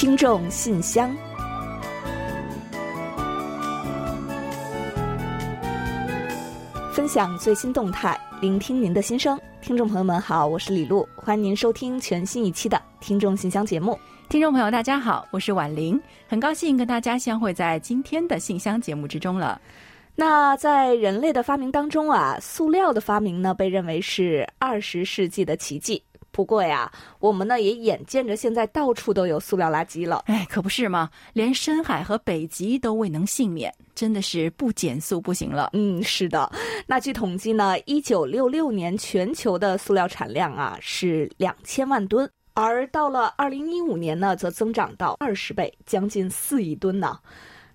听众信箱，分享最新动态，聆听您的心声。听众朋友们好，我是李璐，欢迎您收听全新一期的《听众信箱》节目。听众朋友，大家好，我是婉玲，很高兴跟大家相会在今天的信箱节目之中了。那在人类的发明当中啊，塑料的发明呢，被认为是二十世纪的奇迹。不过呀，我们呢也眼见着现在到处都有塑料垃圾了。哎，可不是吗？连深海和北极都未能幸免，真的是不减速不行了。嗯，是的。那据统计呢，一九六六年全球的塑料产量啊是两千万吨，而到了二零一五年呢，则增长到二十倍，将近四亿吨呢。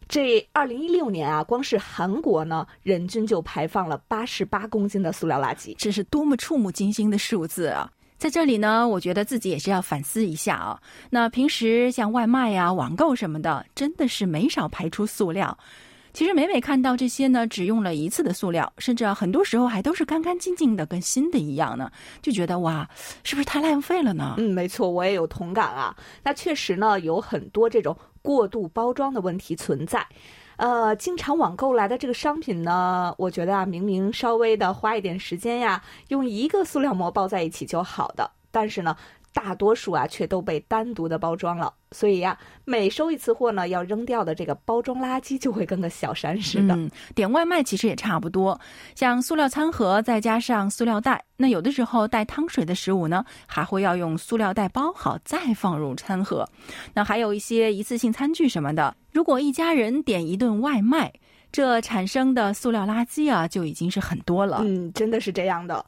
这二零一六年啊，光是韩国呢，人均就排放了八十八公斤的塑料垃圾，这是多么触目惊心的数字啊！在这里呢，我觉得自己也是要反思一下啊。那平时像外卖呀、网购什么的，真的是没少排出塑料。其实每每看到这些呢，只用了一次的塑料，甚至啊，很多时候还都是干干净净的，跟新的一样呢，就觉得哇，是不是太浪费了呢？嗯，没错，我也有同感啊。那确实呢，有很多这种过度包装的问题存在。呃，经常网购来的这个商品呢，我觉得啊，明明稍微的花一点时间呀，用一个塑料膜包在一起就好的，但是呢。大多数啊，却都被单独的包装了，所以呀，每收一次货呢，要扔掉的这个包装垃圾就会跟个小山似的。嗯，点外卖其实也差不多，像塑料餐盒再加上塑料袋，那有的时候带汤水的食物呢，还会要用塑料袋包好再放入餐盒。那还有一些一次性餐具什么的，如果一家人点一顿外卖，这产生的塑料垃圾啊，就已经是很多了。嗯，真的是这样的。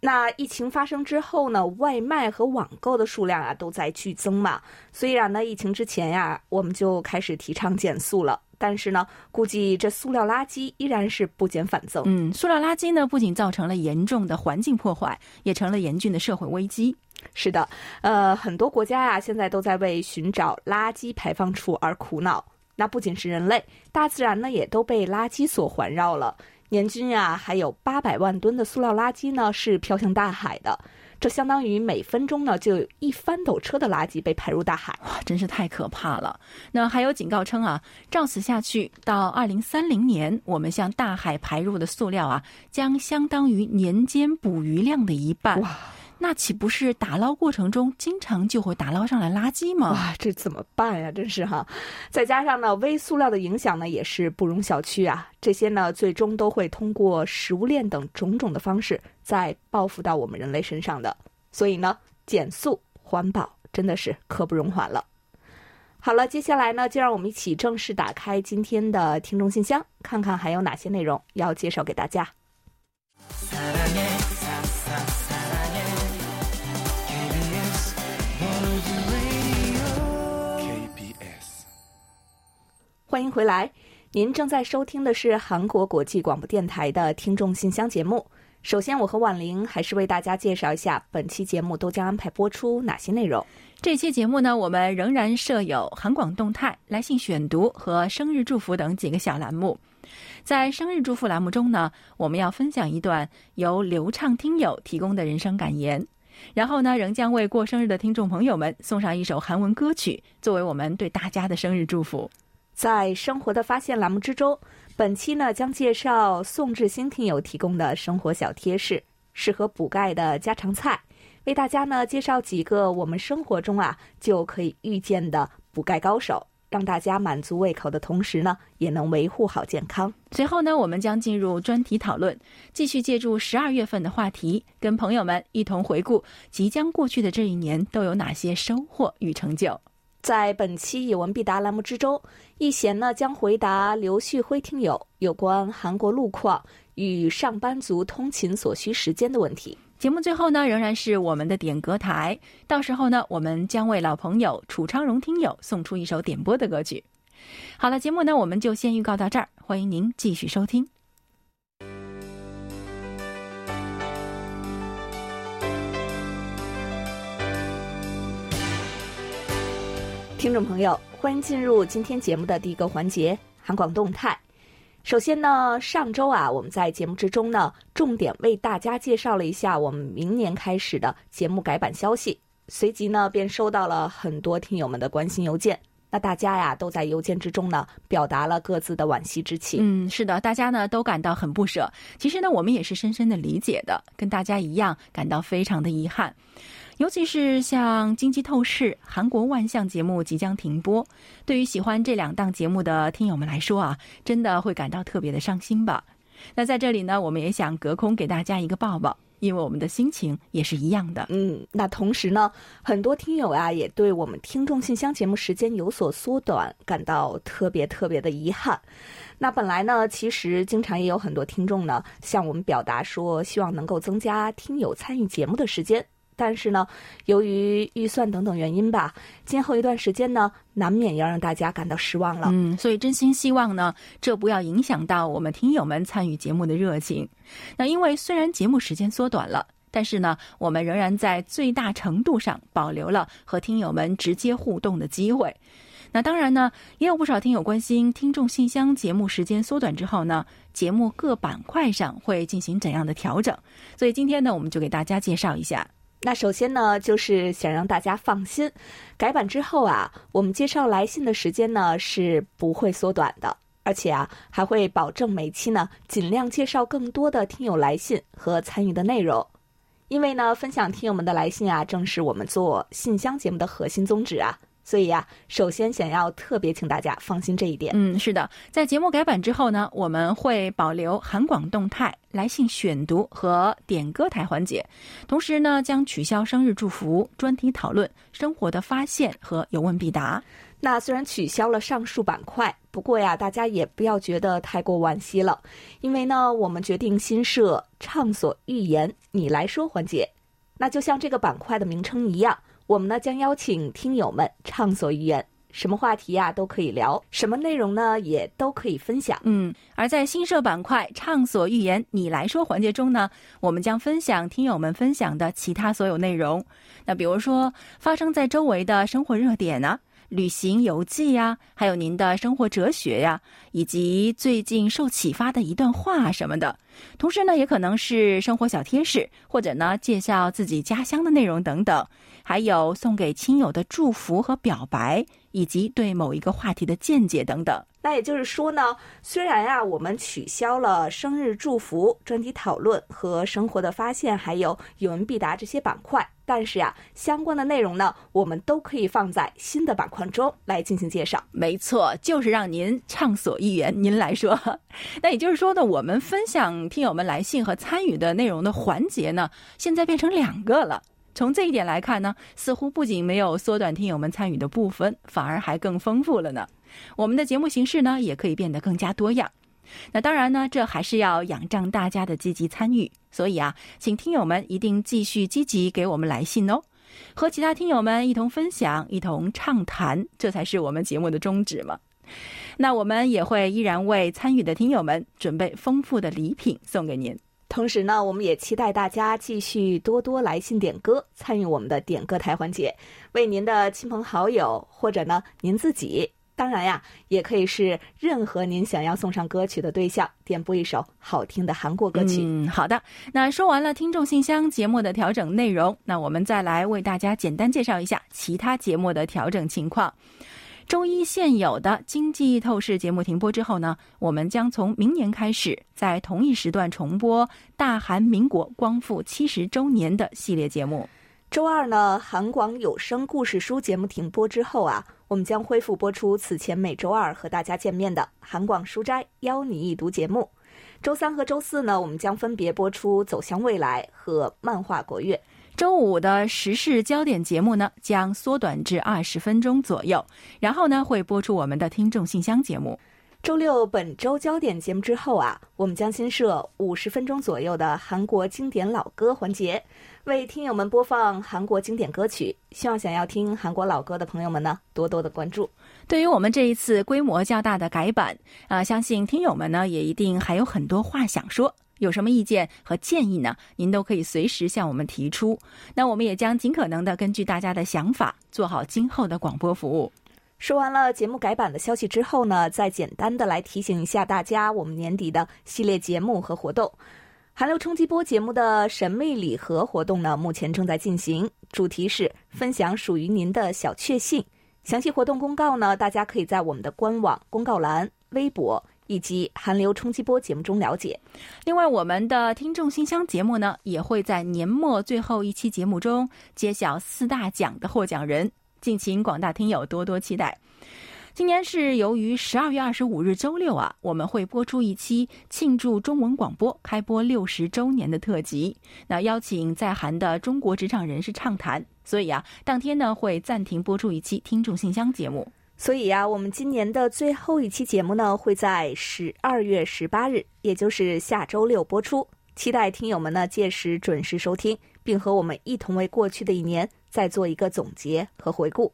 那疫情发生之后呢，外卖和网购的数量啊都在剧增嘛。虽然呢，疫情之前呀，我们就开始提倡减速了，但是呢，估计这塑料垃圾依然是不减反增。嗯，塑料垃圾呢，不仅造成了严重的环境破坏，也成了严峻的社会危机。是的，呃，很多国家呀，现在都在为寻找垃圾排放处而苦恼。那不仅是人类，大自然呢，也都被垃圾所环绕了。年均啊，还有八百万吨的塑料垃圾呢，是飘向大海的。这相当于每分钟呢，就有一翻斗车的垃圾被排入大海。哇，真是太可怕了！那还有警告称啊，照此下去，到二零三零年，我们向大海排入的塑料啊，将相当于年间捕鱼量的一半。哇！那岂不是打捞过程中经常就会打捞上来垃圾吗？哇，这怎么办呀？真是哈！再加上呢，微塑料的影响呢，也是不容小觑啊。这些呢，最终都会通过食物链等种种的方式，再报复到我们人类身上的。所以呢，减速环保真的是刻不容缓了。好了，接下来呢，就让我们一起正式打开今天的听众信箱，看看还有哪些内容要介绍给大家。欢迎回来，您正在收听的是韩国国际广播电台的听众信箱节目。首先，我和婉玲还是为大家介绍一下本期节目都将安排播出哪些内容。这期节目呢，我们仍然设有韩广动态、来信选读和生日祝福等几个小栏目。在生日祝福栏目中呢，我们要分享一段由流畅听友提供的人生感言，然后呢，仍将为过生日的听众朋友们送上一首韩文歌曲，作为我们对大家的生日祝福。在生活的发现栏目之中，本期呢将介绍宋志新听友提供的生活小贴士，适合补钙的家常菜，为大家呢介绍几个我们生活中啊就可以遇见的补钙高手，让大家满足胃口的同时呢，也能维护好健康。随后呢，我们将进入专题讨论，继续借助十二月份的话题，跟朋友们一同回顾即将过去的这一年都有哪些收获与成就。在本期有问必答栏目之中，易贤呢将回答刘旭辉听友有关韩国路况与上班族通勤所需时间的问题。节目最后呢，仍然是我们的点歌台，到时候呢，我们将为老朋友楚昌荣听友送出一首点播的歌曲。好了，节目呢，我们就先预告到这儿，欢迎您继续收听。听众朋友，欢迎进入今天节目的第一个环节——韩广动态。首先呢，上周啊，我们在节目之中呢，重点为大家介绍了一下我们明年开始的节目改版消息。随即呢便收到了很多听友们的关心邮件。那大家呀都在邮件之中呢表达了各自的惋惜之情。嗯，是的，大家呢都感到很不舍。其实呢，我们也是深深的理解的，跟大家一样感到非常的遗憾。尤其是像《经济透视》《韩国万象》节目即将停播，对于喜欢这两档节目的听友们来说啊，真的会感到特别的伤心吧。那在这里呢，我们也想隔空给大家一个抱抱，因为我们的心情也是一样的。嗯，那同时呢，很多听友啊也对我们听众信箱节目时间有所缩短感到特别特别的遗憾。那本来呢，其实经常也有很多听众呢向我们表达说，希望能够增加听友参与节目的时间。但是呢，由于预算等等原因吧，今后一段时间呢，难免要让大家感到失望了。嗯，所以真心希望呢，这不要影响到我们听友们参与节目的热情。那因为虽然节目时间缩短了，但是呢，我们仍然在最大程度上保留了和听友们直接互动的机会。那当然呢，也有不少听友关心听众信箱节目时间缩短之后呢，节目各板块上会进行怎样的调整。所以今天呢，我们就给大家介绍一下。那首先呢，就是想让大家放心，改版之后啊，我们介绍来信的时间呢是不会缩短的，而且啊还会保证每期呢尽量介绍更多的听友来信和参与的内容，因为呢分享听友们的来信啊，正是我们做信箱节目的核心宗旨啊。所以呀，首先想要特别请大家放心这一点。嗯，是的，在节目改版之后呢，我们会保留韩广动态、来信选读和点歌台环节，同时呢，将取消生日祝福、专题讨论、生活的发现和有问必答。那虽然取消了上述板块，不过呀，大家也不要觉得太过惋惜了，因为呢，我们决定新设畅所欲言，你来说环节。那就像这个板块的名称一样。我们呢将邀请听友们畅所欲言，什么话题呀都可以聊，什么内容呢也都可以分享。嗯，而在新设板块“畅所欲言，你来说”环节中呢，我们将分享听友们分享的其他所有内容。那比如说发生在周围的生活热点呢，旅行游记呀，还有您的生活哲学呀，以及最近受启发的一段话什么的。同时呢，也可能是生活小贴士，或者呢介绍自己家乡的内容等等。还有送给亲友的祝福和表白，以及对某一个话题的见解等等。那也就是说呢，虽然呀，我们取消了生日祝福、专题讨论和生活的发现，还有有问必答这些板块，但是呀，相关的内容呢，我们都可以放在新的板块中来进行介绍。没错，就是让您畅所欲言。您来说，那也就是说呢，我们分享听友们来信和参与的内容的环节呢，现在变成两个了。从这一点来看呢，似乎不仅没有缩短听友们参与的部分，反而还更丰富了呢。我们的节目形式呢，也可以变得更加多样。那当然呢，这还是要仰仗大家的积极参与。所以啊，请听友们一定继续积极给我们来信哦，和其他听友们一同分享，一同畅谈，这才是我们节目的宗旨嘛。那我们也会依然为参与的听友们准备丰富的礼品送给您。同时呢，我们也期待大家继续多多来信点歌，参与我们的点歌台环节，为您的亲朋好友或者呢您自己，当然呀，也可以是任何您想要送上歌曲的对象，点播一首好听的韩国歌曲。嗯，好的。那说完了听众信箱节目的调整内容，那我们再来为大家简单介绍一下其他节目的调整情况。周一现有的经济透视节目停播之后呢，我们将从明年开始在同一时段重播大韩民国光复七十周年的系列节目。周二呢，韩广有声故事书节目停播之后啊，我们将恢复播出此前每周二和大家见面的韩广书斋邀你一读节目。周三和周四呢，我们将分别播出走向未来和漫画国乐。周五的时事焦点节目呢，将缩短至二十分钟左右，然后呢会播出我们的听众信箱节目。周六本周焦点节目之后啊，我们将新设五十分钟左右的韩国经典老歌环节，为听友们播放韩国经典歌曲。希望想要听韩国老歌的朋友们呢，多多的关注。对于我们这一次规模较大的改版啊，相信听友们呢也一定还有很多话想说。有什么意见和建议呢？您都可以随时向我们提出。那我们也将尽可能的根据大家的想法，做好今后的广播服务。说完了节目改版的消息之后呢，再简单的来提醒一下大家，我们年底的系列节目和活动。韩流冲击波节目的神秘礼盒活动呢，目前正在进行，主题是分享属于您的小确幸。详细活动公告呢，大家可以在我们的官网公告栏、微博以及韩流冲击波节目中了解。另外，我们的听众信箱节目呢，也会在年末最后一期节目中揭晓四大奖的获奖人，敬请广大听友多多期待。今年是由于十二月二十五日周六啊，我们会播出一期庆祝中文广播开播六十周年的特辑，那邀请在韩的中国职场人士畅谈，所以啊，当天呢会暂停播出一期听众信箱节目。所以呀，我们今年的最后一期节目呢会在十二月十八日，也就是下周六播出，期待听友们呢届时准时收听，并和我们一同为过去的一年再做一个总结和回顾。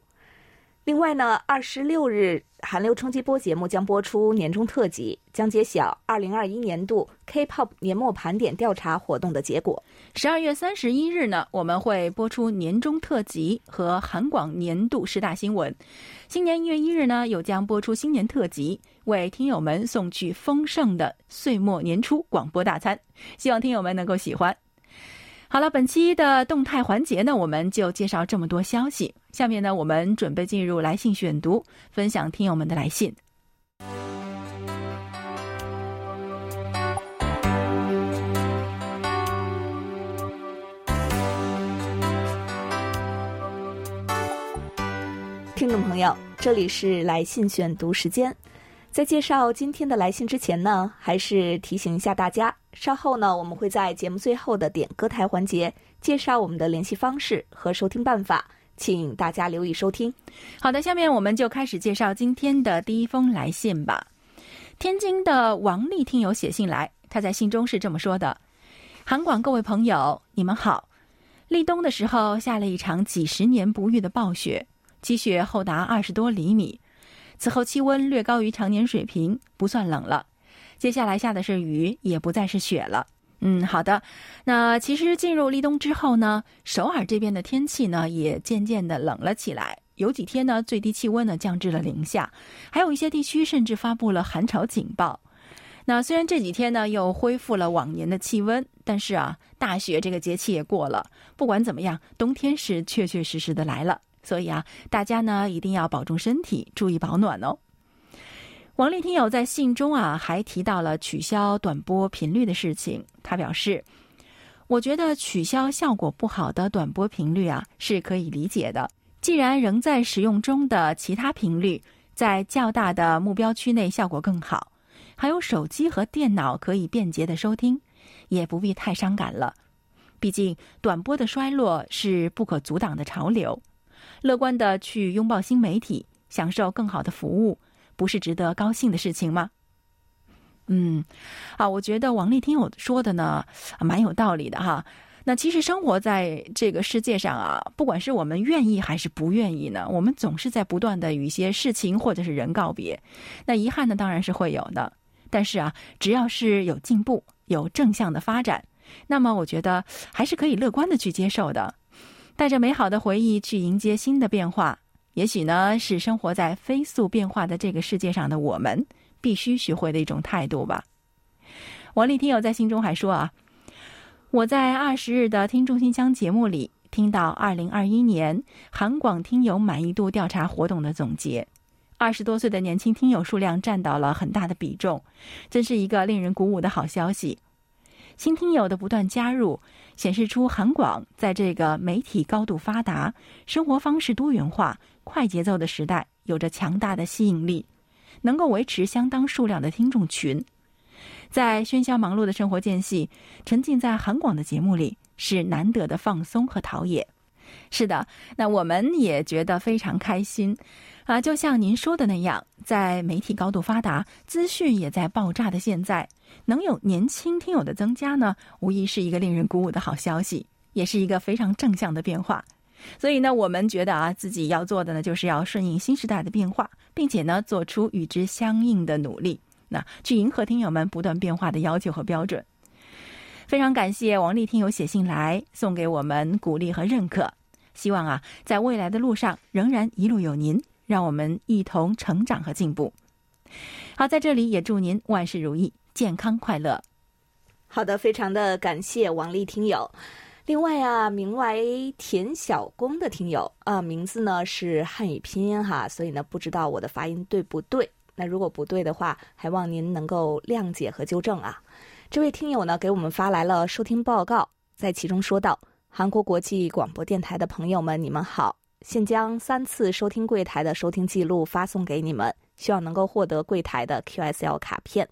另外呢，二十六日韩流冲击波节目将播出年终特辑，将揭晓二零二一年度 K-pop 年末盘点调查活动的结果。十二月三十一日呢，我们会播出年终特辑和韩广年度十大新闻。新年一月一日呢，又将播出新年特辑，为听友们送去丰盛的岁末年初广播大餐。希望听友们能够喜欢。好了，本期的动态环节呢，我们就介绍这么多消息。下面呢，我们准备进入来信选读，分享听友们的来信。听众朋友，这里是来信选读时间。在介绍今天的来信之前呢，还是提醒一下大家。稍后呢，我们会在节目最后的点歌台环节介绍我们的联系方式和收听办法，请大家留意收听。好的，下面我们就开始介绍今天的第一封来信吧。天津的王丽听友写信来，他在信中是这么说的：“韩广各位朋友，你们好。立冬的时候下了一场几十年不遇的暴雪，积雪厚达二十多厘米，此后气温略高于常年水平，不算冷了。”接下来下的是雨，也不再是雪了。嗯，好的。那其实进入立冬之后呢，首尔这边的天气呢也渐渐的冷了起来。有几天呢，最低气温呢降至了零下，还有一些地区甚至发布了寒潮警报。那虽然这几天呢又恢复了往年的气温，但是啊，大雪这个节气也过了。不管怎么样，冬天是确确实实的来了。所以啊，大家呢一定要保重身体，注意保暖哦。王丽听友在信中啊，还提到了取消短波频率的事情。他表示：“我觉得取消效果不好的短波频率啊，是可以理解的。既然仍在使用中的其他频率，在较大的目标区内效果更好，还有手机和电脑可以便捷的收听，也不必太伤感了。毕竟短波的衰落是不可阻挡的潮流。乐观的去拥抱新媒体，享受更好的服务。”不是值得高兴的事情吗？嗯，啊，我觉得王丽听友说的呢，蛮有道理的哈。那其实生活在这个世界上啊，不管是我们愿意还是不愿意呢，我们总是在不断的与一些事情或者是人告别。那遗憾呢，当然是会有的。但是啊，只要是有进步、有正向的发展，那么我觉得还是可以乐观的去接受的，带着美好的回忆去迎接新的变化。也许呢，是生活在飞速变化的这个世界上的我们必须学会的一种态度吧。王丽听友在信中还说啊，我在二十日的听众信箱节目里听到二零二一年韩广听友满意度调查活动的总结，二十多岁的年轻听友数量占到了很大的比重，真是一个令人鼓舞的好消息。新听友的不断加入，显示出韩广在这个媒体高度发达、生活方式多元化、快节奏的时代，有着强大的吸引力，能够维持相当数量的听众群。在喧嚣忙碌的生活间隙，沉浸在韩广的节目里，是难得的放松和陶冶。是的，那我们也觉得非常开心。啊，就像您说的那样，在媒体高度发达、资讯也在爆炸的现在，能有年轻听友的增加呢，无疑是一个令人鼓舞的好消息，也是一个非常正向的变化。所以呢，我们觉得啊，自己要做的呢，就是要顺应新时代的变化，并且呢，做出与之相应的努力，那去迎合听友们不断变化的要求和标准。非常感谢王丽听友写信来送给我们鼓励和认可，希望啊，在未来的路上仍然一路有您。让我们一同成长和进步。好，在这里也祝您万事如意，健康快乐。好的，非常的感谢王丽听友。另外啊，名为田小公的听友啊，名字呢是汉语拼音哈，所以呢不知道我的发音对不对。那如果不对的话，还望您能够谅解和纠正啊。这位听友呢给我们发来了收听报告，在其中说到：韩国国际广播电台的朋友们，你们好，现将三次收听柜台的收听记录发送给你们，希望能够获得柜台的 QSL 卡片。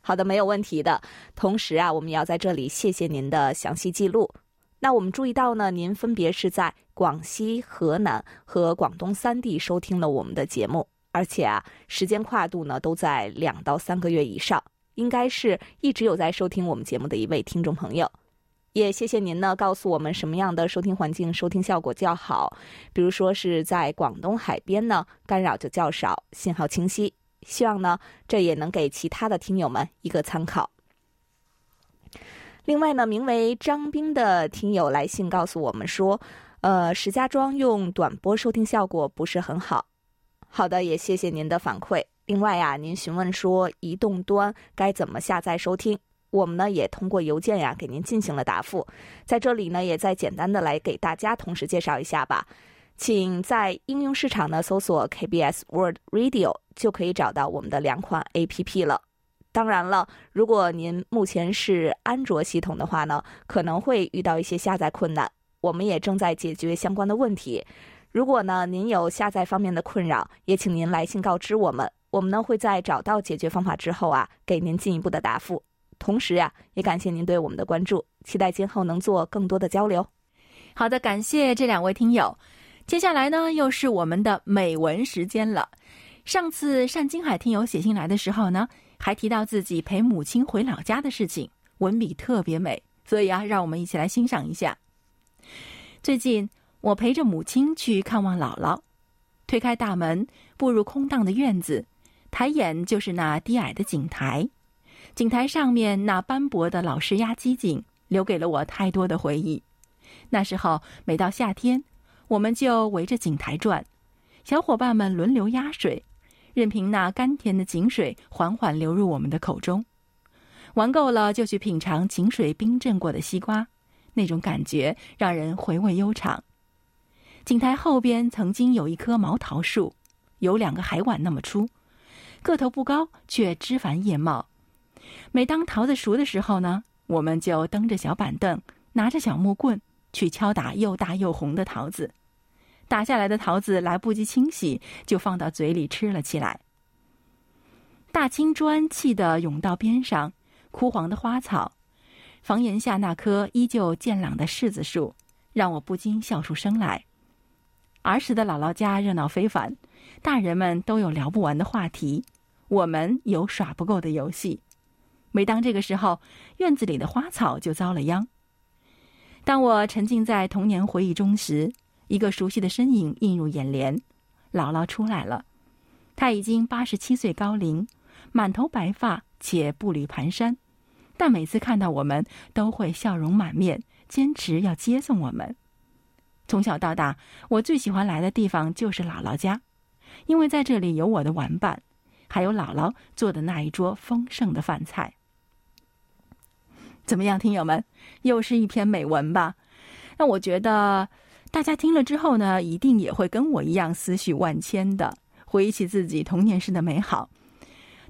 好的，没有问题的。同时啊，我们也要在这里谢谢您的详细记录。那我们注意到呢，您分别是在广西、河南和广东三地收听了我们的节目，而且啊，时间跨度呢都在两到三个月以上，应该是一直有在收听我们节目的一位听众朋友。也谢谢您呢，告诉我们什么样的收听环境收听效果较好，比如说是在广东海边呢，干扰就较少，信号清晰。希望呢，这也能给其他的听友们一个参考。另外呢，名为张斌的听友来信告诉我们说，呃，石家庄用短波收听效果不是很好。好的，也谢谢您的反馈。另外呀，您询问说移动端该怎么下载收听，我们呢也通过邮件呀给您进行了答复。在这里呢，也再简单的来给大家同时介绍一下吧。请在应用市场呢搜索 KBS Word Radio，就可以找到我们的两款 APP 了。当然了，如果您目前是安卓系统的话呢，可能会遇到一些下载困难，我们也正在解决相关的问题。如果呢您有下载方面的困扰，也请您来信告知我们，我们呢会在找到解决方法之后啊，给您进一步的答复。同时呀，也感谢您对我们的关注，期待今后能做更多的交流。好的，感谢这两位听友。接下来呢，又是我们的美文时间了。上次单金海听友写信来的时候呢，还提到自己陪母亲回老家的事情，文笔特别美，所以啊，让我们一起来欣赏一下。最近我陪着母亲去看望姥姥，推开大门，步入空荡的院子，抬眼就是那低矮的井台，井台上面那斑驳的老式压机井，留给了我太多的回忆。那时候每到夏天。我们就围着井台转，小伙伴们轮流压水，任凭那甘甜的井水缓缓流入我们的口中。玩够了，就去品尝井水冰镇过的西瓜，那种感觉让人回味悠长。井台后边曾经有一棵毛桃树，有两个海碗那么粗，个头不高，却枝繁叶茂。每当桃子熟的时候呢，我们就蹬着小板凳，拿着小木棍。去敲打又大又红的桃子，打下来的桃子来不及清洗，就放到嘴里吃了起来。大青砖砌的甬道边上，枯黄的花草，房檐下那棵依旧健朗的柿子树，让我不禁笑出声来。儿时的姥姥家热闹非凡，大人们都有聊不完的话题，我们有耍不够的游戏。每当这个时候，院子里的花草就遭了殃。当我沉浸在童年回忆中时，一个熟悉的身影映入眼帘，姥姥出来了。她已经八十七岁高龄，满头白发且步履蹒跚，但每次看到我们都会笑容满面，坚持要接送我们。从小到大，我最喜欢来的地方就是姥姥家，因为在这里有我的玩伴，还有姥姥做的那一桌丰盛的饭菜。怎么样，听友们，又是一篇美文吧？那我觉得大家听了之后呢，一定也会跟我一样思绪万千的，回忆起自己童年时的美好。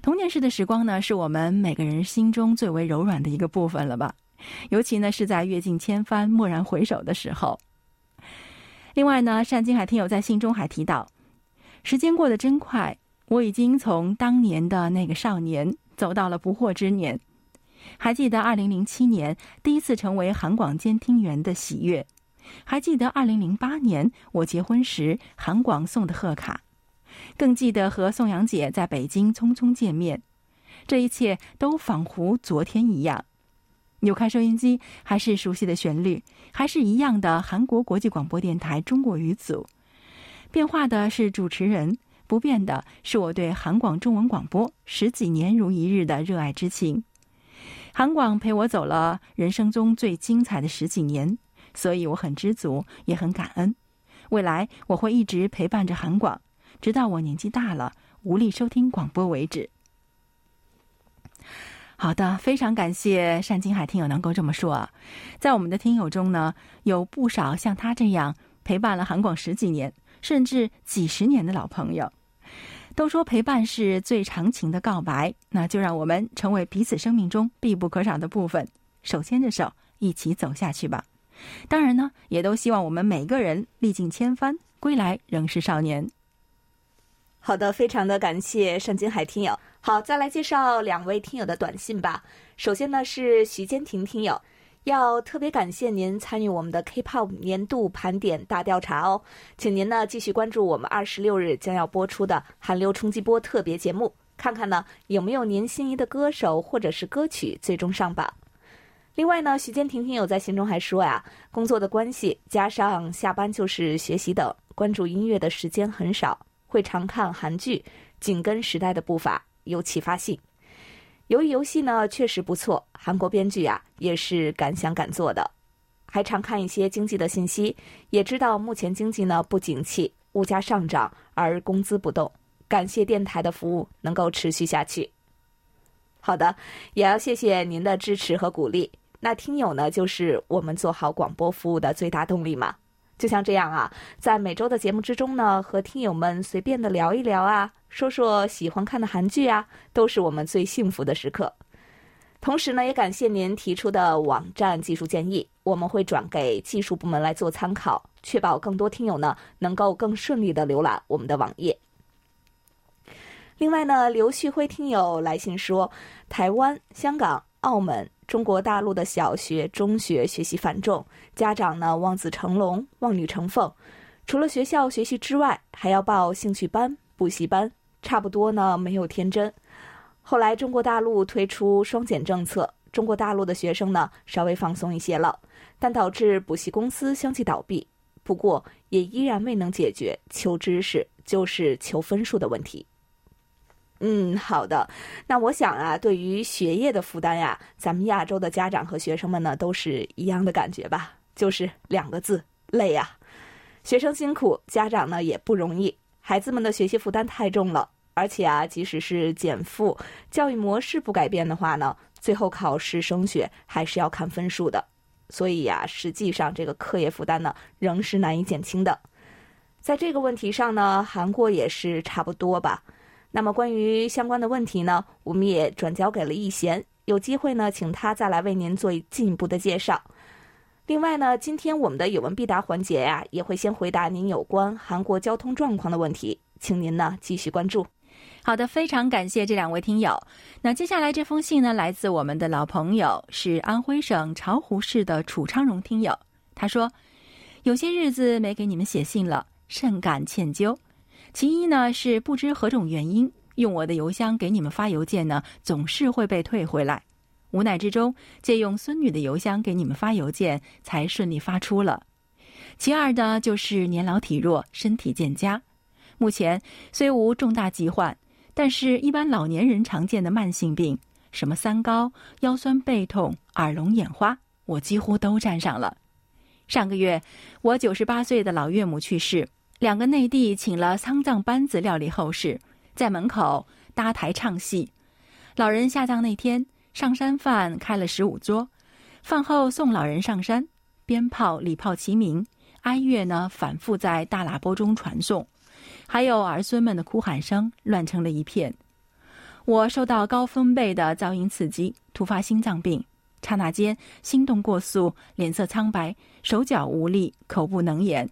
童年时的时光呢，是我们每个人心中最为柔软的一个部分了吧？尤其呢，是在阅尽千帆、蓦然回首的时候。另外呢，单金海听友在信中还提到，时间过得真快，我已经从当年的那个少年走到了不惑之年。还记得二零零七年第一次成为韩广监听员的喜悦，还记得二零零八年我结婚时韩广送的贺卡，更记得和宋阳姐在北京匆匆见面，这一切都仿佛昨天一样。扭开收音机，还是熟悉的旋律，还是一样的韩国国际广播电台中国语组，变化的是主持人，不变的是我对韩广中文广播十几年如一日的热爱之情。韩广陪我走了人生中最精彩的十几年，所以我很知足，也很感恩。未来我会一直陪伴着韩广，直到我年纪大了无力收听广播为止。好的，非常感谢单金海听友能够这么说。在我们的听友中呢，有不少像他这样陪伴了韩广十几年，甚至几十年的老朋友。都说陪伴是最长情的告白，那就让我们成为彼此生命中必不可少的部分，手牵着手一起走下去吧。当然呢，也都希望我们每个人历尽千帆，归来仍是少年。好的，非常的感谢盛金海听友。好，再来介绍两位听友的短信吧。首先呢是徐坚婷听友，要特别感谢您参与我们的 K-pop 年度盘点大调查哦，请您呢继续关注我们二十六日将要播出的韩流冲击波特别节目，看看呢有没有您心仪的歌手或者是歌曲最终上榜。另外呢，徐坚婷婷有在信中还说呀，工作的关系加上下班就是学习等，关注音乐的时间很少，会常看韩剧，紧跟时代的步伐。有启发性，由于游戏呢确实不错，韩国编剧啊也是敢想敢做的，还常看一些经济的信息，也知道目前经济呢不景气，物价上涨而工资不动。感谢电台的服务能够持续下去。好的，也要谢谢您的支持和鼓励。那听友呢就是我们做好广播服务的最大动力嘛。就像这样啊，在每周的节目之中呢，和听友们随便的聊一聊啊，说说喜欢看的韩剧啊，都是我们最幸福的时刻。同时呢，也感谢您提出的网站技术建议，我们会转给技术部门来做参考，确保更多听友呢能够更顺利的浏览我们的网页。另外呢，刘旭辉听友来信说，台湾、香港、澳门。中国大陆的小学、中学学习繁重，家长呢望子成龙、望女成凤，除了学校学习之外，还要报兴趣班、补习班，差不多呢没有天真。后来中国大陆推出双减政策，中国大陆的学生呢稍微放松一些了，但导致补习公司相继倒闭。不过也依然未能解决求知识就是求分数的问题。嗯，好的。那我想啊，对于学业的负担呀，咱们亚洲的家长和学生们呢，都是一样的感觉吧？就是两个字：累呀。学生辛苦，家长呢也不容易。孩子们的学习负担太重了，而且啊，即使是减负，教育模式不改变的话呢，最后考试升学还是要看分数的。所以呀，实际上这个课业负担呢，仍是难以减轻的。在这个问题上呢，韩国也是差不多吧。那么关于相关的问题呢，我们也转交给了易贤，有机会呢，请他再来为您做进一步的介绍。另外呢，今天我们的有问必答环节呀，也会先回答您有关韩国交通状况的问题，请您呢继续关注。好的，非常感谢这两位听友。那接下来这封信呢，来自我们的老朋友，是安徽省巢湖市的楚昌荣听友。他说，有些日子没给你们写信了，甚感歉疚。其一呢是不知何种原因，用我的邮箱给你们发邮件呢，总是会被退回来。无奈之中，借用孙女的邮箱给你们发邮件，才顺利发出了。其二呢，就是年老体弱，身体渐佳。目前虽无重大疾患，但是一般老年人常见的慢性病，什么三高、腰酸背痛、耳聋眼花，我几乎都沾上了。上个月，我九十八岁的老岳母去世。两个内地请了丧葬班子料理后事，在门口搭台唱戏。老人下葬那天，上山饭开了十五桌，饭后送老人上山，鞭炮、礼炮齐鸣，哀乐呢反复在大喇叭中传送，还有儿孙们的哭喊声，乱成了一片。我受到高分贝的噪音刺激，突发心脏病，刹那间心动过速，脸色苍白，手脚无力，口不能言。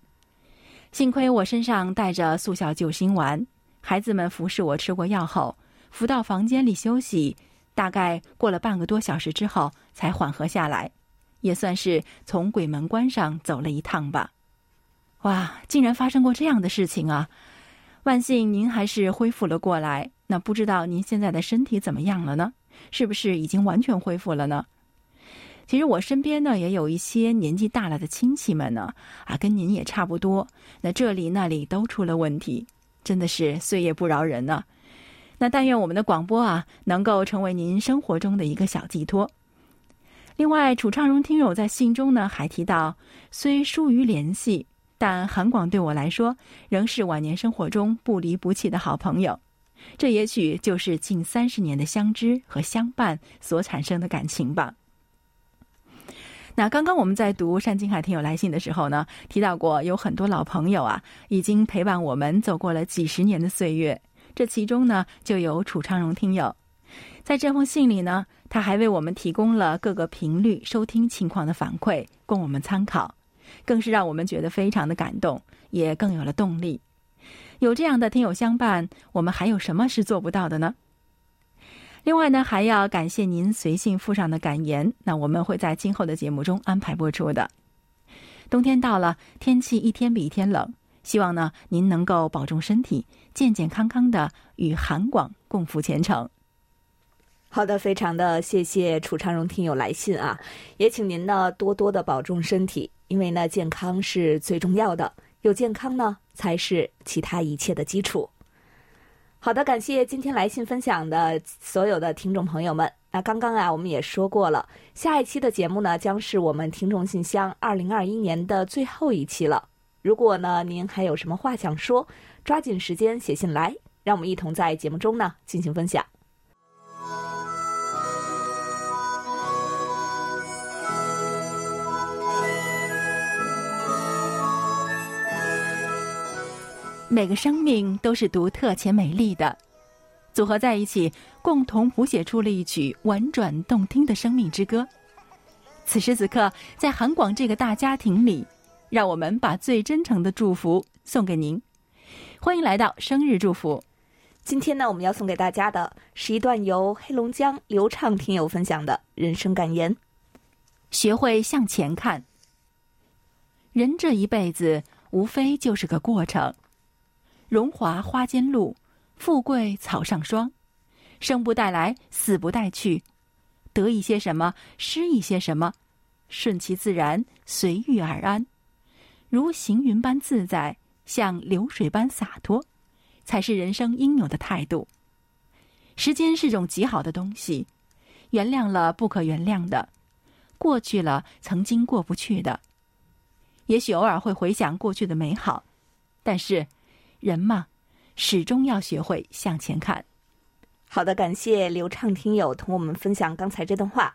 幸亏我身上带着速效救心丸，孩子们服侍我吃过药后，扶到房间里休息。大概过了半个多小时之后，才缓和下来，也算是从鬼门关上走了一趟吧。哇，竟然发生过这样的事情啊！万幸您还是恢复了过来。那不知道您现在的身体怎么样了呢？是不是已经完全恢复了呢？其实我身边呢也有一些年纪大了的亲戚们呢，啊，跟您也差不多，那这里那里都出了问题，真的是岁月不饶人呢。那但愿我们的广播啊，能够成为您生活中的一个小寄托。另外，楚昌荣听友在信中呢还提到，虽疏于联系，但韩广对我来说仍是晚年生活中不离不弃的好朋友。这也许就是近三十年的相知和相伴所产生的感情吧。那刚刚我们在读单金海听友来信的时候呢，提到过有很多老朋友啊，已经陪伴我们走过了几十年的岁月。这其中呢，就有楚昌荣听友，在这封信里呢，他还为我们提供了各个频率收听情况的反馈，供我们参考，更是让我们觉得非常的感动，也更有了动力。有这样的听友相伴，我们还有什么是做不到的呢？另外呢，还要感谢您随信附上的感言，那我们会在今后的节目中安排播出的。冬天到了，天气一天比一天冷，希望呢您能够保重身体，健健康康的与韩广共赴前程。好的，非常的谢谢楚昌荣听友来信啊，也请您呢多多的保重身体，因为呢健康是最重要的，有健康呢才是其他一切的基础。好的，感谢今天来信分享的所有的听众朋友们。那刚刚啊，我们也说过了，下一期的节目呢，将是我们听众信箱二零二一年的最后一期了。如果呢，您还有什么话想说，抓紧时间写信来，让我们一同在节目中呢进行分享。每个生命都是独特且美丽的，组合在一起，共同谱写出了一曲婉转动听的生命之歌。此时此刻，在韩广这个大家庭里，让我们把最真诚的祝福送给您。欢迎来到生日祝福。今天呢，我们要送给大家的是一段由黑龙江刘畅听友分享的人生感言：学会向前看。人这一辈子，无非就是个过程。荣华花间露，富贵草上霜，生不带来，死不带去，得一些什么，失一些什么，顺其自然，随遇而安，如行云般自在，像流水般洒脱，才是人生应有的态度。时间是种极好的东西，原谅了不可原谅的，过去了曾经过不去的，也许偶尔会回想过去的美好，但是。人嘛，始终要学会向前看。好的，感谢流畅听友同我们分享刚才这段话。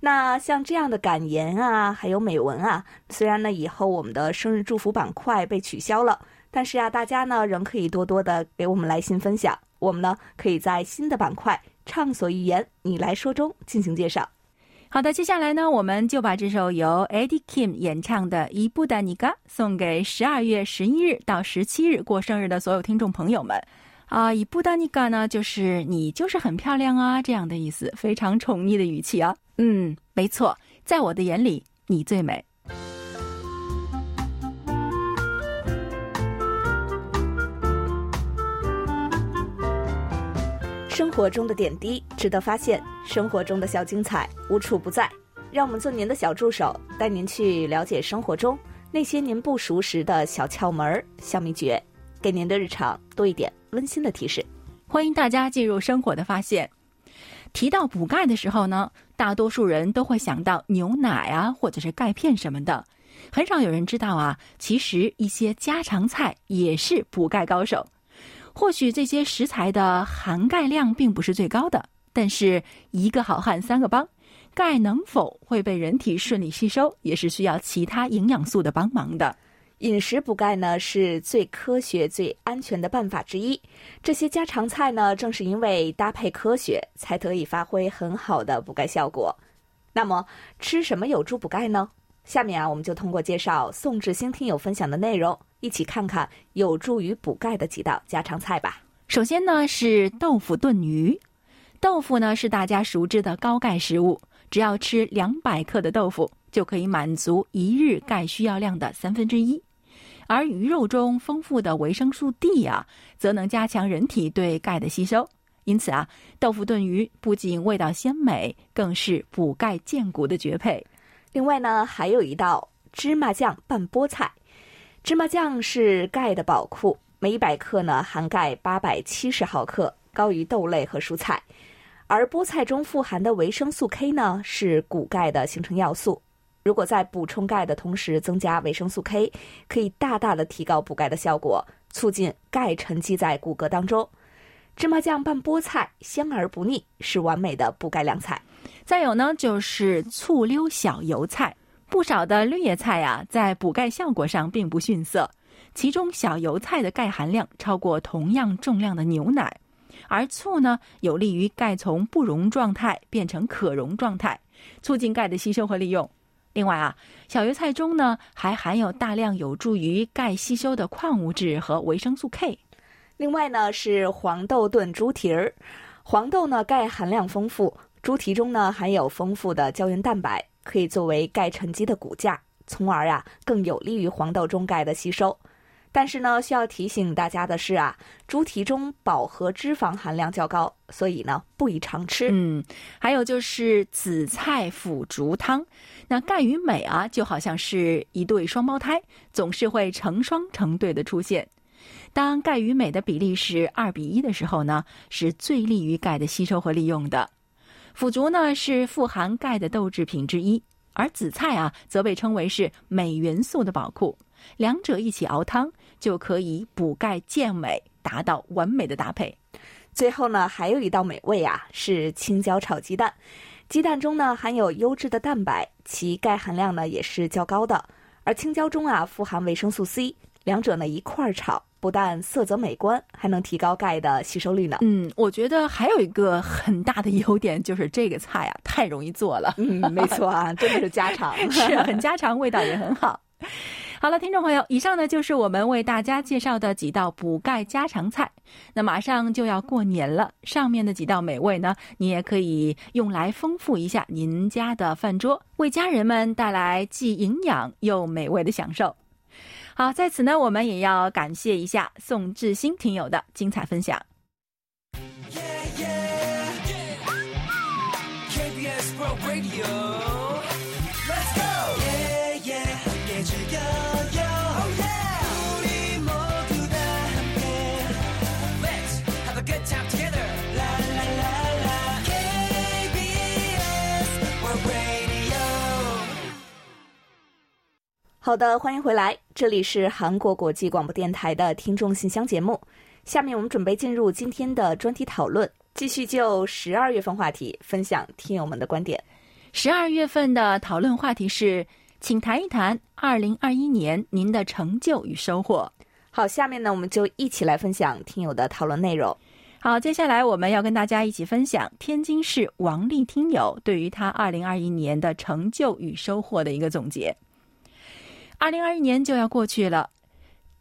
那像这样的感言啊，还有美文啊，虽然呢以后我们的生日祝福板块被取消了，但是啊，大家呢仍可以多多的给我们来信分享。我们呢可以在新的板块“畅所欲言，你来说”中进行介绍。好的，接下来呢，我们就把这首由 Eddie Kim 演唱的《伊布达尼嘎》送给十二月十一日到十七日过生日的所有听众朋友们。啊，伊布达尼嘎呢，就是你就是很漂亮啊这样的意思，非常宠溺的语气啊。嗯，没错，在我的眼里，你最美。生活中的点滴值得发现，生活中的小精彩无处不在。让我们做您的小助手，带您去了解生活中那些您不熟识的小窍门、小秘诀，给您的日常多一点温馨的提示。欢迎大家进入生活的发现。提到补钙的时候呢，大多数人都会想到牛奶啊，或者是钙片什么的，很少有人知道啊，其实一些家常菜也是补钙高手。或许这些食材的含钙量并不是最高的，但是一个好汉三个帮，钙能否会被人体顺利吸收，也是需要其他营养素的帮忙的。饮食补钙呢，是最科学、最安全的办法之一。这些家常菜呢，正是因为搭配科学，才得以发挥很好的补钙效果。那么，吃什么有助补钙呢？下面啊，我们就通过介绍宋志新听友分享的内容。一起看看有助于补钙的几道家常菜吧。首先呢是豆腐炖鱼，豆腐呢是大家熟知的高钙食物，只要吃两百克的豆腐就可以满足一日钙需要量的三分之一。而鱼肉中丰富的维生素 D 啊，则能加强人体对钙的吸收。因此啊，豆腐炖鱼不仅味道鲜美，更是补钙健骨的绝配。另外呢，还有一道芝麻酱拌菠菜。芝麻酱是钙的宝库，每一百克呢含钙八百七十毫克，高于豆类和蔬菜。而菠菜中富含的维生素 K 呢，是骨钙的形成要素。如果在补充钙的同时增加维生素 K，可以大大的提高补钙的效果，促进钙沉积在骨骼当中。芝麻酱拌菠菜，香而不腻，是完美的补钙凉菜。再有呢，就是醋溜小油菜。不少的绿叶菜呀，在补钙效果上并不逊色。其中小油菜的钙含量超过同样重量的牛奶，而醋呢，有利于钙从不溶状态变成可溶状态，促进钙的吸收和利用。另外啊，小油菜中呢，还含有大量有助于钙吸收的矿物质和维生素 K。另外呢，是黄豆炖猪蹄儿。黄豆呢，钙含量丰富，猪蹄中呢含有丰富的胶原蛋白。可以作为钙沉积的骨架，从而啊更有利于黄豆中钙的吸收。但是呢，需要提醒大家的是啊，猪蹄中饱和脂肪含量较高，所以呢不宜常吃。嗯，还有就是紫菜腐竹汤，那钙与镁啊就好像是一对双胞胎，总是会成双成对的出现。当钙与镁的比例是二比一的时候呢，是最利于钙的吸收和利用的。腐竹呢是富含钙的豆制品之一，而紫菜啊则被称为是镁元素的宝库，两者一起熬汤就可以补钙健美，达到完美的搭配。最后呢，还有一道美味啊，是青椒炒鸡蛋。鸡蛋中呢含有优质的蛋白，其钙含量呢也是较高的，而青椒中啊富含维生素 C，两者呢一块儿炒。不但色泽美观，还能提高钙的吸收率呢。嗯，我觉得还有一个很大的优点就是这个菜啊，太容易做了。嗯，没错啊，真的是家常，是很家常，味道也很好。好了，听众朋友，以上呢就是我们为大家介绍的几道补钙家常菜。那马上就要过年了，上面的几道美味呢，你也可以用来丰富一下您家的饭桌，为家人们带来既营养又美味的享受。好，在此呢，我们也要感谢一下宋志新听友的精彩分享。好的，欢迎回来，这里是韩国国际广播电台的听众信箱节目。下面我们准备进入今天的专题讨论，继续就十二月份话题分享听友们的观点。十二月份的讨论话题是，请谈一谈二零二一年您的成就与收获。好，下面呢我们就一起来分享听友的讨论内容。好，接下来我们要跟大家一起分享天津市王丽听友对于他二零二一年的成就与收获的一个总结。二零二一年就要过去了，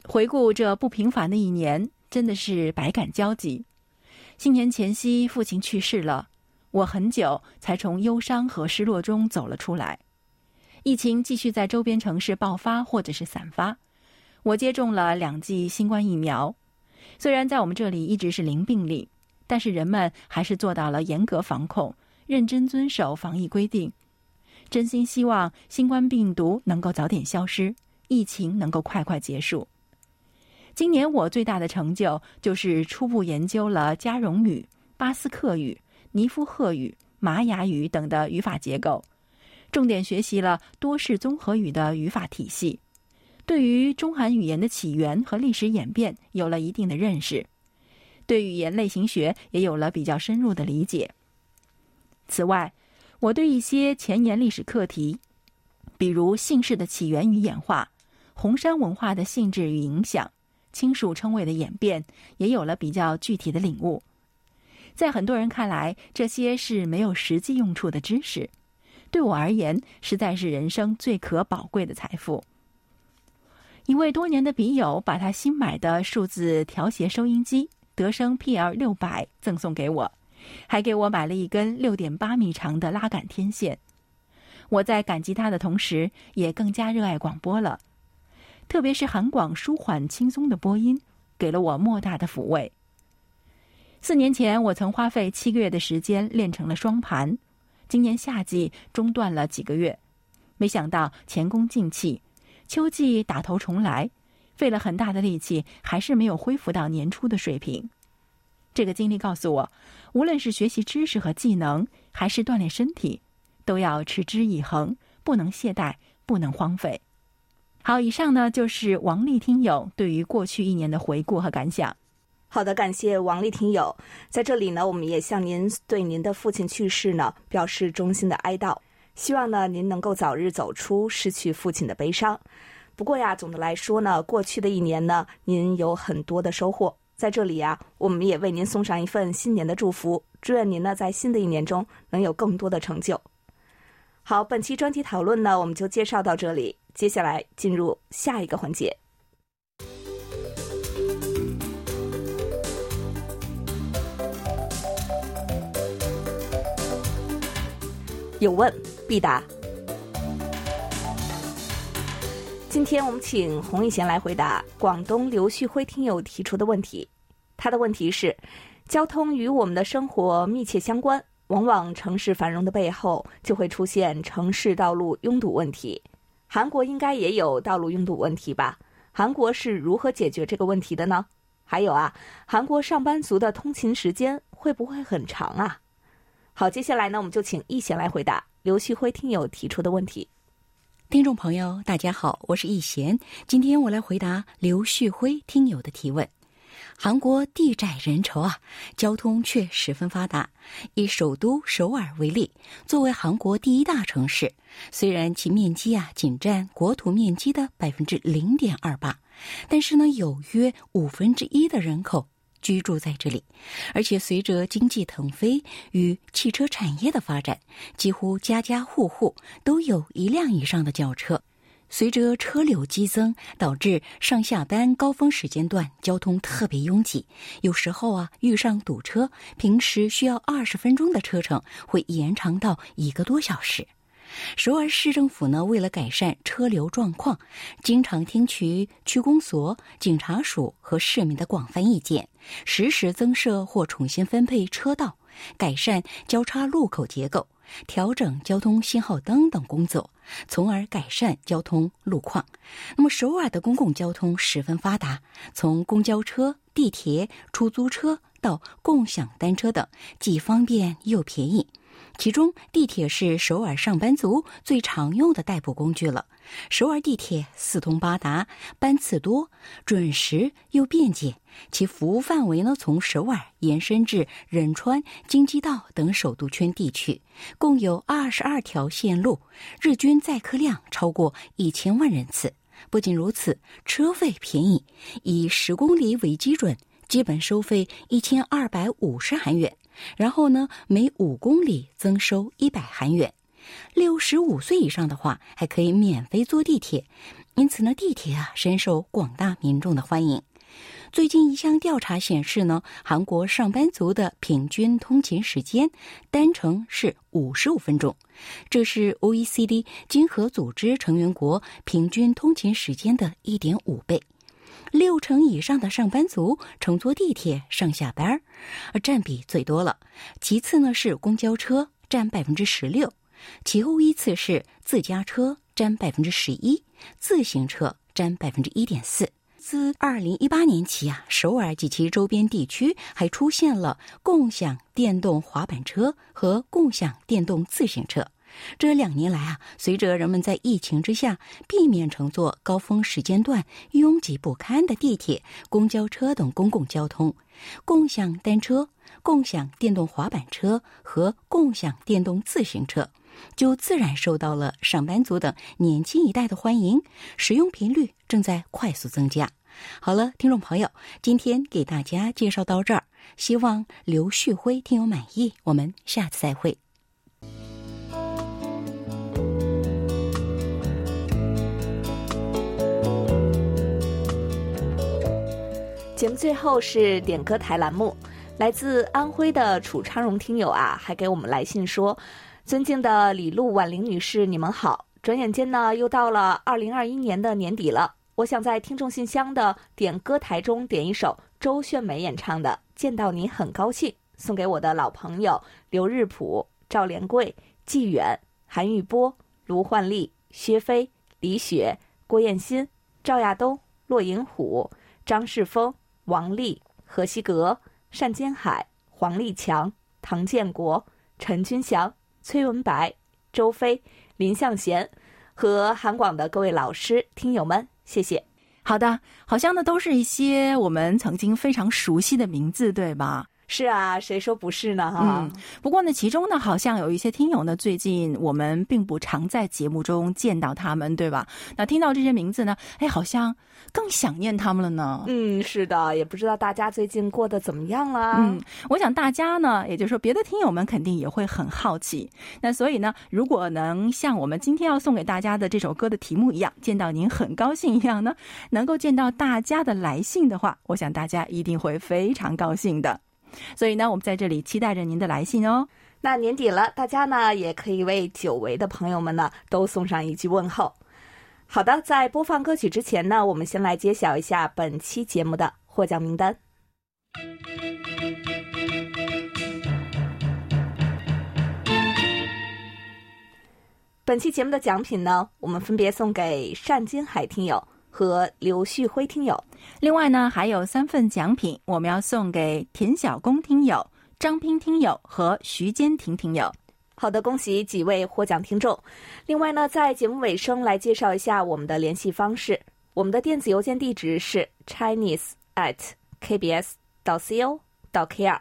回顾这不平凡的一年，真的是百感交集。新年前夕，父亲去世了，我很久才从忧伤和失落中走了出来。疫情继续在周边城市爆发或者是散发，我接种了两剂新冠疫苗。虽然在我们这里一直是零病例，但是人们还是做到了严格防控，认真遵守防疫规定。真心希望新冠病毒能够早点消失，疫情能够快快结束。今年我最大的成就就是初步研究了加绒语、巴斯克语、尼夫赫语、玛雅语等的语法结构，重点学习了多式综合语的语法体系，对于中韩语言的起源和历史演变有了一定的认识，对语言类型学也有了比较深入的理解。此外，我对一些前沿历史课题，比如姓氏的起源与演化、红山文化的性质与影响、亲属称谓的演变，也有了比较具体的领悟。在很多人看来，这些是没有实际用处的知识，对我而言，实在是人生最可宝贵的财富。一位多年的笔友把他新买的数字调谐收音机德声 PL 六百赠送给我。还给我买了一根六点八米长的拉杆天线。我在感激他的同时，也更加热爱广播了。特别是韩广舒缓轻松的播音，给了我莫大的抚慰。四年前，我曾花费七个月的时间练成了双盘。今年夏季中断了几个月，没想到前功尽弃，秋季打头重来，费了很大的力气，还是没有恢复到年初的水平。这个经历告诉我，无论是学习知识和技能，还是锻炼身体，都要持之以恒，不能懈怠，不能荒废。好，以上呢就是王丽听友对于过去一年的回顾和感想。好的，感谢王丽听友，在这里呢，我们也向您对您的父亲去世呢表示衷心的哀悼，希望呢您能够早日走出失去父亲的悲伤。不过呀，总的来说呢，过去的一年呢，您有很多的收获，在这里呀，我们也为您送上一份新年的祝福，祝愿您呢在新的一年中能有更多的成就。好，本期专题讨论呢，我们就介绍到这里，接下来进入下一个环节。有问必答。今天我们请洪一贤来回答广东刘旭辉听友提出的问题。他的问题是：交通与我们的生活密切相关，往往城市繁荣的背后就会出现城市道路拥堵问题。韩国应该也有道路拥堵问题吧？韩国是如何解决这个问题的呢？还有啊，韩国上班族的通勤时间会不会很长啊？好，接下来呢，我们就请易贤来回答刘旭辉听友提出的问题。听众朋友，大家好，我是易贤，今天我来回答刘旭辉听友的提问。韩国地窄人稠啊，交通却十分发达。以首都首尔为例，作为韩国第一大城市，虽然其面积啊仅占国土面积的百分之零点二八，但是呢，有约五分之一的人口。居住在这里，而且随着经济腾飞与汽车产业的发展，几乎家家户户都有一辆以上的轿车。随着车流激增，导致上下班高峰时间段交通特别拥挤，有时候啊遇上堵车，平时需要二十分钟的车程会延长到一个多小时。首尔市政府呢，为了改善车流状况，经常听取区公所、警察署和市民的广泛意见，实时增设或重新分配车道，改善交叉路口结构，调整交通信号灯等工作，从而改善交通路况。那么，首尔的公共交通十分发达，从公交车、地铁、出租车到共享单车等，既方便又便宜。其中，地铁是首尔上班族最常用的代步工具了。首尔地铁四通八达，班次多，准时又便捷。其服务范围呢，从首尔延伸至仁川、京畿道等首都圈地区，共有二十二条线路，日均载客量超过一千万人次。不仅如此，车费便宜，以十公里为基准，基本收费一千二百五十韩元。然后呢，每五公里增收一百韩元。六十五岁以上的话，还可以免费坐地铁。因此呢，地铁啊深受广大民众的欢迎。最近一项调查显示呢，韩国上班族的平均通勤时间单程是五十五分钟，这是 OECD 经合组织成员国平均通勤时间的一点五倍。六成以上的上班族乘坐地铁上下班儿，占比最多了。其次呢是公交车，占百分之十六；其后依次是自家车，占百分之十一；自行车占百分之一点四。自二零一八年起啊，首尔及其周边地区还出现了共享电动滑板车和共享电动自行车。这两年来啊，随着人们在疫情之下避免乘坐高峰时间段拥挤不堪的地铁、公交车等公共交通，共享单车、共享电动滑板车和共享电动自行车，就自然受到了上班族等年轻一代的欢迎，使用频率正在快速增加。好了，听众朋友，今天给大家介绍到这儿，希望刘旭辉听友满意，我们下次再会。节目最后是点歌台栏目，来自安徽的楚昌荣听友啊，还给我们来信说：“尊敬的李璐、婉玲女士，你们好！转眼间呢，又到了二零二一年的年底了。我想在听众信箱的点歌台中点一首周炫美演唱的《见到你很高兴》，送给我的老朋友刘日普、赵连贵、纪远、韩玉波、卢焕丽、薛飞、李雪、郭艳新、赵亚东、骆银虎、张世峰。”王丽、何西格、单坚海、黄立强、唐建国、陈军祥、崔文白、周飞、林向贤和韩广的各位老师、听友们，谢谢。好的，好像呢都是一些我们曾经非常熟悉的名字，对吧？是啊，谁说不是呢？哈，嗯，不过呢，其中呢，好像有一些听友呢，最近我们并不常在节目中见到他们，对吧？那听到这些名字呢，哎，好像更想念他们了呢。嗯，是的，也不知道大家最近过得怎么样了。嗯，我想大家呢，也就是说，别的听友们肯定也会很好奇。那所以呢，如果能像我们今天要送给大家的这首歌的题目一样，见到您很高兴一样呢，能够见到大家的来信的话，我想大家一定会非常高兴的。所以呢，我们在这里期待着您的来信哦。那年底了，大家呢也可以为久违的朋友们呢都送上一句问候。好的，在播放歌曲之前呢，我们先来揭晓一下本期节目的获奖名单。本期节目的奖品呢，我们分别送给单金海听友和刘旭辉听友。另外呢，还有三份奖品，我们要送给田小工听友、张斌听友和徐坚婷听友。好的，恭喜几位获奖听众。另外呢，在节目尾声来介绍一下我们的联系方式。我们的电子邮件地址是 chinese at kbs 到 co 到 kr。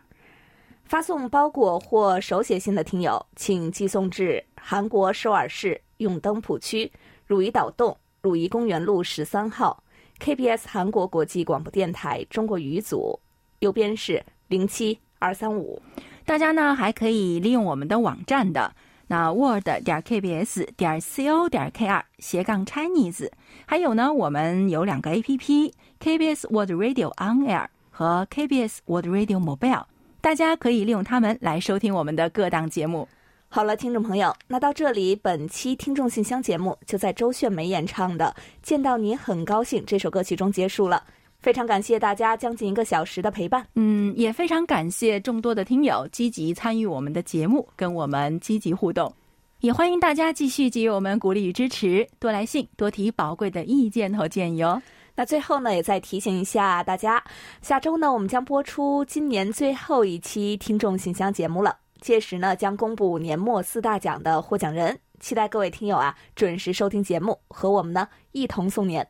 发送包裹或手写信的听友，请寄送至韩国首尔市永登浦区汝矣岛洞汝矣公园路十三号 KBS 韩国国际广播电台中国语组，邮编是零七二三五。大家呢还可以利用我们的网站的那 word 点 kbs 点 co 点 kr 斜杠 Chinese，还有呢我们有两个 APP，KBS Word Radio On Air 和 KBS Word Radio Mobile。大家可以利用它们来收听我们的各档节目。好了，听众朋友，那到这里，本期听众信箱节目就在周炫梅演唱的《见到你很高兴》这首歌曲中结束了。非常感谢大家将近一个小时的陪伴。嗯，也非常感谢众多的听友积极参与我们的节目，跟我们积极互动。也欢迎大家继续给予我们鼓励与支持，多来信，多提宝贵的意见和建议哦。那最后呢，也再提醒一下大家，下周呢，我们将播出今年最后一期听众信箱节目了。届时呢，将公布年末四大奖的获奖人，期待各位听友啊准时收听节目，和我们呢一同送年。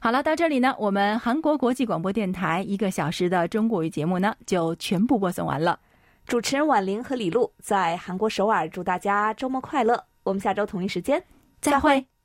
好了，到这里呢，我们韩国国际广播电台一个小时的中国语节目呢，就全部播送完了。主持人婉玲和李璐在韩国首尔，祝大家周末快乐。我们下周同一时间再会。